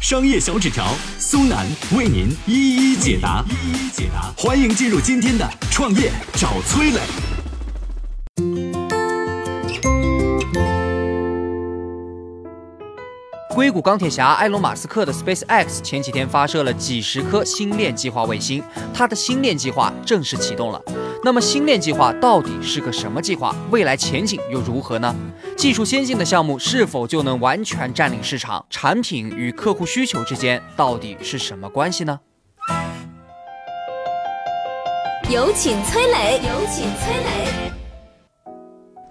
商业小纸条苏南为您一一解答，一一解答。欢迎进入今天的创业找崔磊。硅谷钢铁侠埃隆·马斯克的 SpaceX 前几天发射了几十颗星链计划卫星，他的星链计划正式启动了。那么星链计划到底是个什么计划？未来前景又如何呢？技术先进的项目是否就能完全占领市场？产品与客户需求之间到底是什么关系呢？有请崔磊，有请崔磊。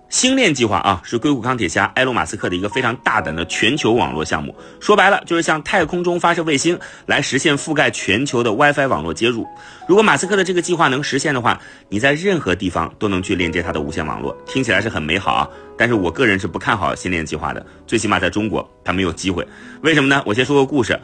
星链计划啊，是硅谷钢铁侠埃隆·马斯克的一个非常大胆的全球网络项目。说白了，就是向太空中发射卫星，来实现覆盖全球的 WiFi 网络接入。如果马斯克的这个计划能实现的话，你在任何地方都能去链接他的无线网络，听起来是很美好啊。但是我个人是不看好星链计划的，最起码在中国，他没有机会。为什么呢？我先说个故事。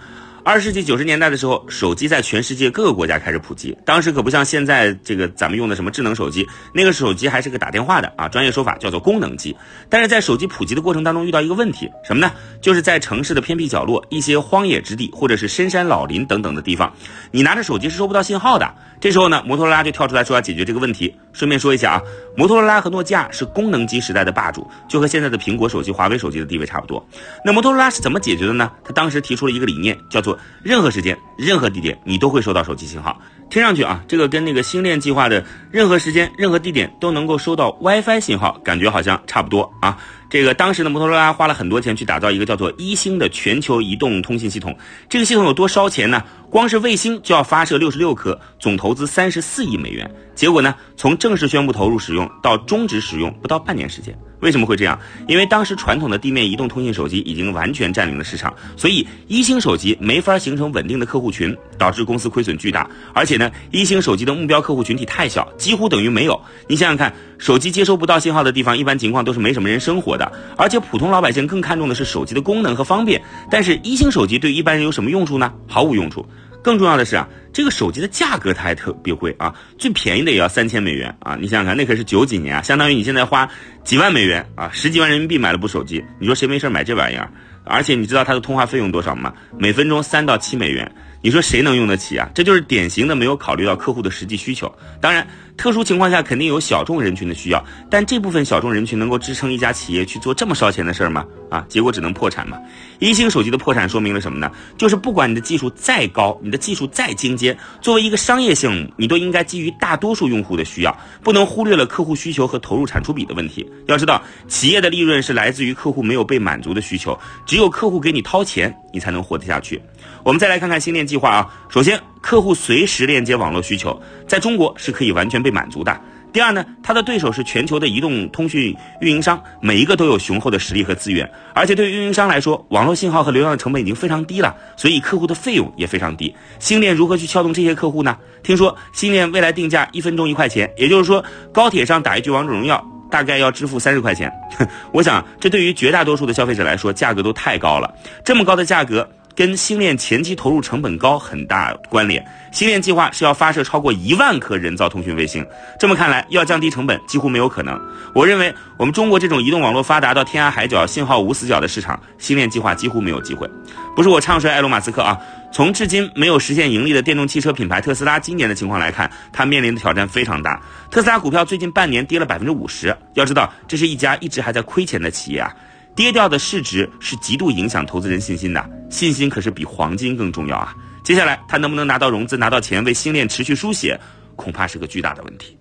二十世纪九十年代的时候，手机在全世界各个国家开始普及。当时可不像现在这个咱们用的什么智能手机，那个手机还是个打电话的啊，专业说法叫做功能机。但是在手机普及的过程当中，遇到一个问题，什么呢？就是在城市的偏僻角落、一些荒野之地或者是深山老林等等的地方，你拿着手机是收不到信号的。这时候呢，摩托罗拉就跳出来说要解决这个问题。顺便说一下啊，摩托罗拉和诺基亚是功能机时代的霸主，就和现在的苹果手机、华为手机的地位差不多。那摩托罗拉是怎么解决的呢？他当时提出了一个理念，叫做任何时间、任何地点你都会收到手机信号。听上去啊，这个跟那个星链计划的任何时间、任何地点都能够收到 WiFi 信号，感觉好像差不多啊。这个当时的摩托罗拉花了很多钱去打造一个叫做一星的全球移动通信系统。这个系统有多烧钱呢？光是卫星就要发射六十六颗，总投资三十四亿美元。结果呢，从正式宣布投入使用到终止使用不到半年时间。为什么会这样？因为当时传统的地面移动通信手机已经完全占领了市场，所以一星手机没法形成稳定的客户群，导致公司亏损巨大。而且呢，一星手机的目标客户群体太小，几乎等于没有。你想想看，手机接收不到信号的地方，一般情况都是没什么人生活的，而且普通老百姓更看重的是手机的功能和方便。但是一星手机对一般人有什么用处呢？毫无用处。更重要的是啊，这个手机的价格它还特别贵啊，最便宜的也要三千美元啊！你想想看，那可是九几年啊，相当于你现在花几万美元啊，十几万人民币买了部手机，你说谁没事买这玩意儿？而且你知道它的通话费用多少吗？每分钟三到七美元。你说谁能用得起啊？这就是典型的没有考虑到客户的实际需求。当然，特殊情况下肯定有小众人群的需要，但这部分小众人群能够支撑一家企业去做这么烧钱的事儿吗？啊，结果只能破产嘛。一星手机的破产说明了什么呢？就是不管你的技术再高，你的技术再精尖，作为一个商业项目，你都应该基于大多数用户的需要，不能忽略了客户需求和投入产出比的问题。要知道，企业的利润是来自于客户没有被满足的需求，只有客户给你掏钱，你才能活得下去。我们再来看看星链计划啊。首先，客户随时链接网络需求，在中国是可以完全被满足的。第二呢，它的对手是全球的移动通讯运营商，每一个都有雄厚的实力和资源。而且对于运营商来说，网络信号和流量的成本已经非常低了，所以客户的费用也非常低。星链如何去撬动这些客户呢？听说星链未来定价一分钟一块钱，也就是说，高铁上打一局王者荣耀大概要支付三十块钱。我想，这对于绝大多数的消费者来说，价格都太高了。这么高的价格。跟星链前期投入成本高很大关联。星链计划是要发射超过一万颗人造通讯卫星，这么看来，要降低成本几乎没有可能。我认为，我们中国这种移动网络发达到天涯海角、信号无死角的市场，星链计划几乎没有机会。不是我唱衰埃隆·马斯克啊，从至今没有实现盈利的电动汽车品牌特斯拉今年的情况来看，它面临的挑战非常大。特斯拉股票最近半年跌了百分之五十，要知道，这是一家一直还在亏钱的企业啊。跌掉的市值是极度影响投资人信心的，信心可是比黄金更重要啊！接下来他能不能拿到融资、拿到钱为星链持续输血，恐怕是个巨大的问题。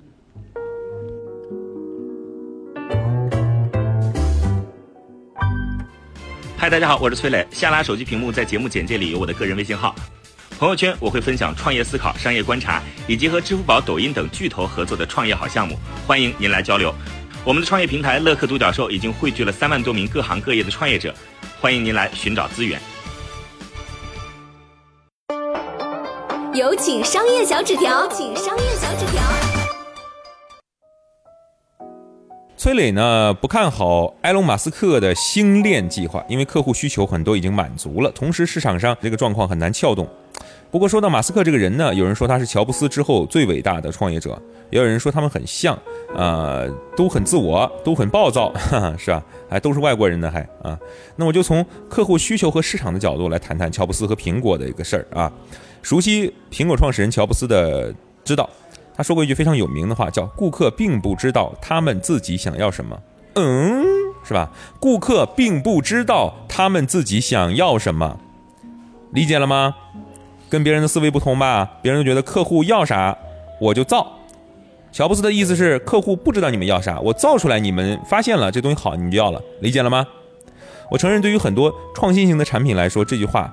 嗨，大家好，我是崔磊。下拉手机屏幕，在节目简介里有我的个人微信号。朋友圈我会分享创业思考、商业观察，以及和支付宝、抖音等巨头合作的创业好项目，欢迎您来交流。我们的创业平台乐客独角兽已经汇聚了三万多名各行各业的创业者欢迎您来寻找资源。有请商业小纸条。请商业小纸条。崔磊呢不看好埃隆马斯克的星链计划因为客户需求很多已经满足了同时市场上这个状况很难撬动。不过说到马斯克这个人呢，有人说他是乔布斯之后最伟大的创业者，也有人说他们很像，呃，都很自我，都很暴躁，哈哈，是吧？还都是外国人呢，还啊。那我就从客户需求和市场的角度来谈谈乔布斯和苹果的一个事儿啊。熟悉苹果创始人乔布斯的知道，他说过一句非常有名的话，叫“顾客并不知道他们自己想要什么”。嗯，是吧？顾客并不知道他们自己想要什么，理解了吗？跟别人的思维不同吧？别人都觉得客户要啥，我就造。乔布斯的意思是，客户不知道你们要啥，我造出来，你们发现了这东西好，你们就要了。理解了吗？我承认，对于很多创新型的产品来说，这句话，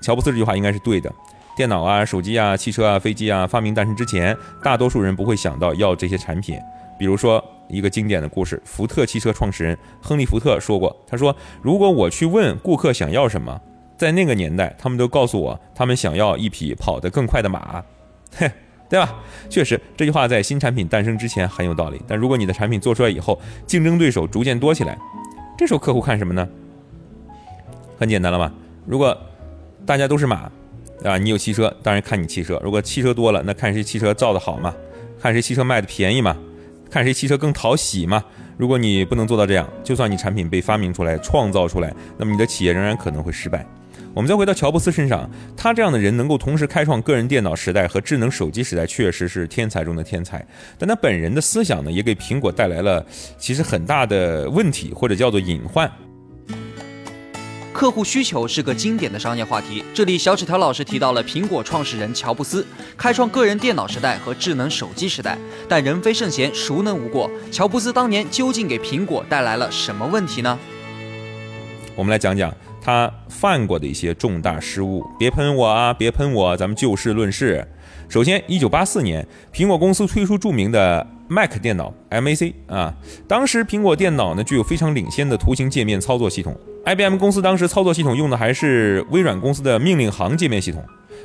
乔布斯这句话应该是对的。电脑啊、手机啊、汽车啊、飞机啊发明诞生之前，大多数人不会想到要这些产品。比如说一个经典的故事，福特汽车创始人亨利·福特说过：“他说，如果我去问顾客想要什么。”在那个年代，他们都告诉我，他们想要一匹跑得更快的马，嘿，对吧？确实，这句话在新产品诞生之前很有道理。但如果你的产品做出来以后，竞争对手逐渐多起来，这时候客户看什么呢？很简单了吧？如果大家都是马，啊，你有汽车，当然看你汽车。如果汽车多了，那看谁汽车造得好嘛？看谁汽车卖的便宜嘛？看谁汽车更讨喜嘛？如果你不能做到这样，就算你产品被发明出来、创造出来，那么你的企业仍然可能会失败。我们再回到乔布斯身上，他这样的人能够同时开创个人电脑时代和智能手机时代，确实是天才中的天才。但他本人的思想呢，也给苹果带来了其实很大的问题，或者叫做隐患。客户需求是个经典的商业话题。这里，小纸条老师提到了苹果创始人乔布斯开创个人电脑时代和智能手机时代。但人非圣贤，孰能无过？乔布斯当年究竟给苹果带来了什么问题呢？我们来讲讲。他犯过的一些重大失误，别喷我啊，别喷我，咱们就事论事。首先，一九八四年，苹果公司推出著名的 Mac 电脑 Mac 啊，当时苹果电脑呢具有非常领先的图形界面操作系统，IBM 公司当时操作系统用的还是微软公司的命令行界面系统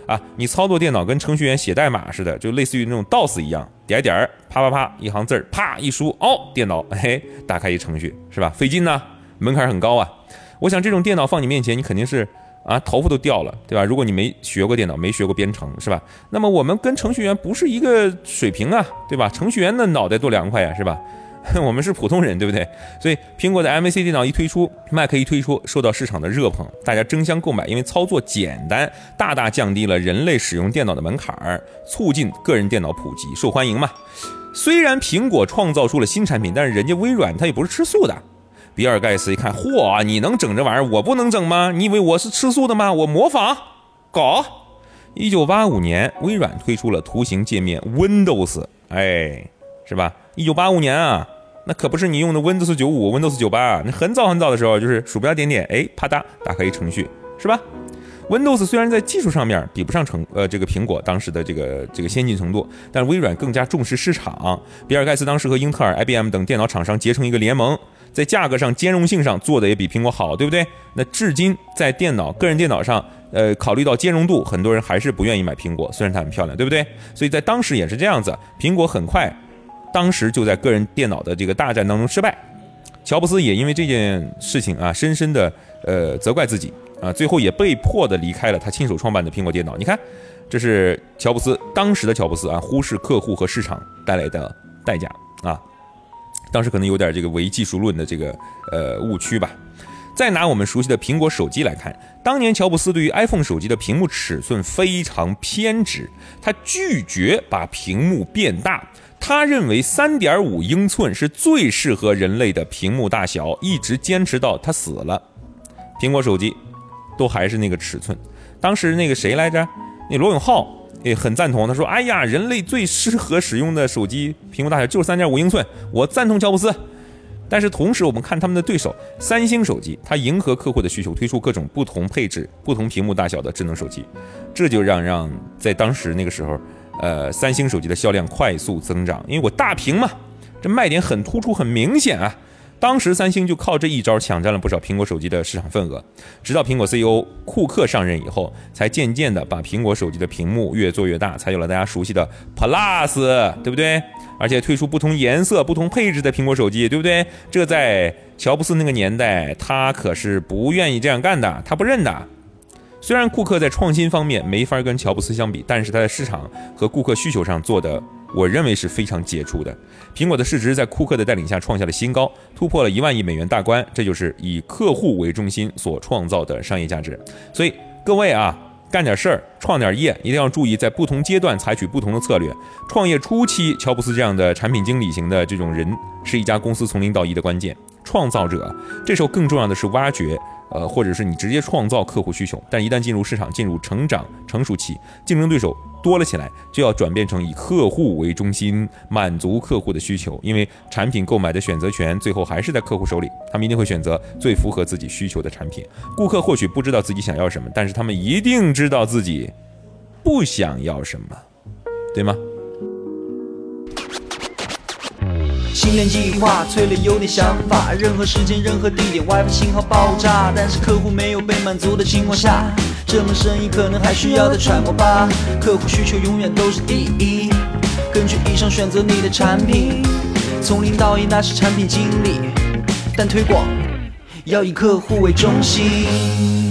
啊，你操作电脑跟程序员写代码似的，就类似于那种 DOS 一样，点点儿，啪啪啪，一行字儿，啪一输，哦，电脑嘿，打开一程序，是吧？费劲呢，门槛很高啊。我想这种电脑放你面前，你肯定是啊头发都掉了，对吧？如果你没学过电脑，没学过编程，是吧？那么我们跟程序员不是一个水平啊，对吧？程序员的脑袋多凉快呀，是吧？我们是普通人，对不对？所以苹果的 Mac 电脑一推出，Mac 一推出，受到市场的热捧，大家争相购买，因为操作简单，大大降低了人类使用电脑的门槛儿，促进个人电脑普及，受欢迎嘛。虽然苹果创造出了新产品，但是人家微软它也不是吃素的。比尔盖茨一看，嚯，你能整这玩意儿，我不能整吗？你以为我是吃素的吗？我模仿，搞。一九八五年，微软推出了图形界面 Windows，哎，是吧？一九八五年啊，那可不是你用的 Windows 九五、Windows 九八，那很早很早的时候，就是鼠标点点，哎，啪嗒，打开一程序，是吧？Windows 虽然在技术上面比不上成呃这个苹果当时的这个这个先进程度，但微软更加重视市场。比尔盖茨当时和英特尔、IBM 等电脑厂商结成一个联盟。在价格上、兼容性上做的也比苹果好，对不对？那至今在电脑、个人电脑上，呃，考虑到兼容度，很多人还是不愿意买苹果，虽然它很漂亮，对不对？所以在当时也是这样子，苹果很快，当时就在个人电脑的这个大战当中失败。乔布斯也因为这件事情啊，深深的呃责怪自己啊，最后也被迫的离开了他亲手创办的苹果电脑。你看，这是乔布斯当时的乔布斯啊，忽视客户和市场带来的代价啊。当时可能有点这个唯技术论的这个呃误区吧。再拿我们熟悉的苹果手机来看，当年乔布斯对于 iPhone 手机的屏幕尺寸非常偏执，他拒绝把屏幕变大，他认为3.5英寸是最适合人类的屏幕大小，一直坚持到他死了。苹果手机都还是那个尺寸。当时那个谁来着？那罗永浩。也很赞同，他说：“哎呀，人类最适合使用的手机屏幕大小就是三点五英寸。”我赞同乔布斯。但是同时，我们看他们的对手三星手机，它迎合客户的需求，推出各种不同配置、不同屏幕大小的智能手机，这就让让在当时那个时候，呃，三星手机的销量快速增长，因为我大屏嘛，这卖点很突出、很明显啊。当时三星就靠这一招抢占了不少苹果手机的市场份额，直到苹果 CEO 库克上任以后，才渐渐的把苹果手机的屏幕越做越大，才有了大家熟悉的 Plus，对不对？而且推出不同颜色、不同配置的苹果手机，对不对？这在乔布斯那个年代，他可是不愿意这样干的，他不认的。虽然库克在创新方面没法跟乔布斯相比，但是他在市场和顾客需求上做的，我认为是非常杰出的。苹果的市值在库克的带领下创下了新高，突破了一万亿美元大关，这就是以客户为中心所创造的商业价值。所以各位啊，干点事儿，创点业，一定要注意在不同阶段采取不同的策略。创业初期，乔布斯这样的产品经理型的这种人，是一家公司从零到一的关键创造者。这时候更重要的是挖掘。呃，或者是你直接创造客户需求，但一旦进入市场，进入成长成熟期，竞争对手多了起来，就要转变成以客户为中心，满足客户的需求。因为产品购买的选择权最后还是在客户手里，他们一定会选择最符合自己需求的产品。顾客或许不知道自己想要什么，但是他们一定知道自己不想要什么，对吗？新年计划催了有点想法，任何时间任何地点 WiFi 信号爆炸，但是客户没有被满足的情况下，这门生意可能还需要再揣摩吧。客户需求永远都是第一，根据以上选择你的产品，从零到一那是产品经理，但推广要以客户为中心。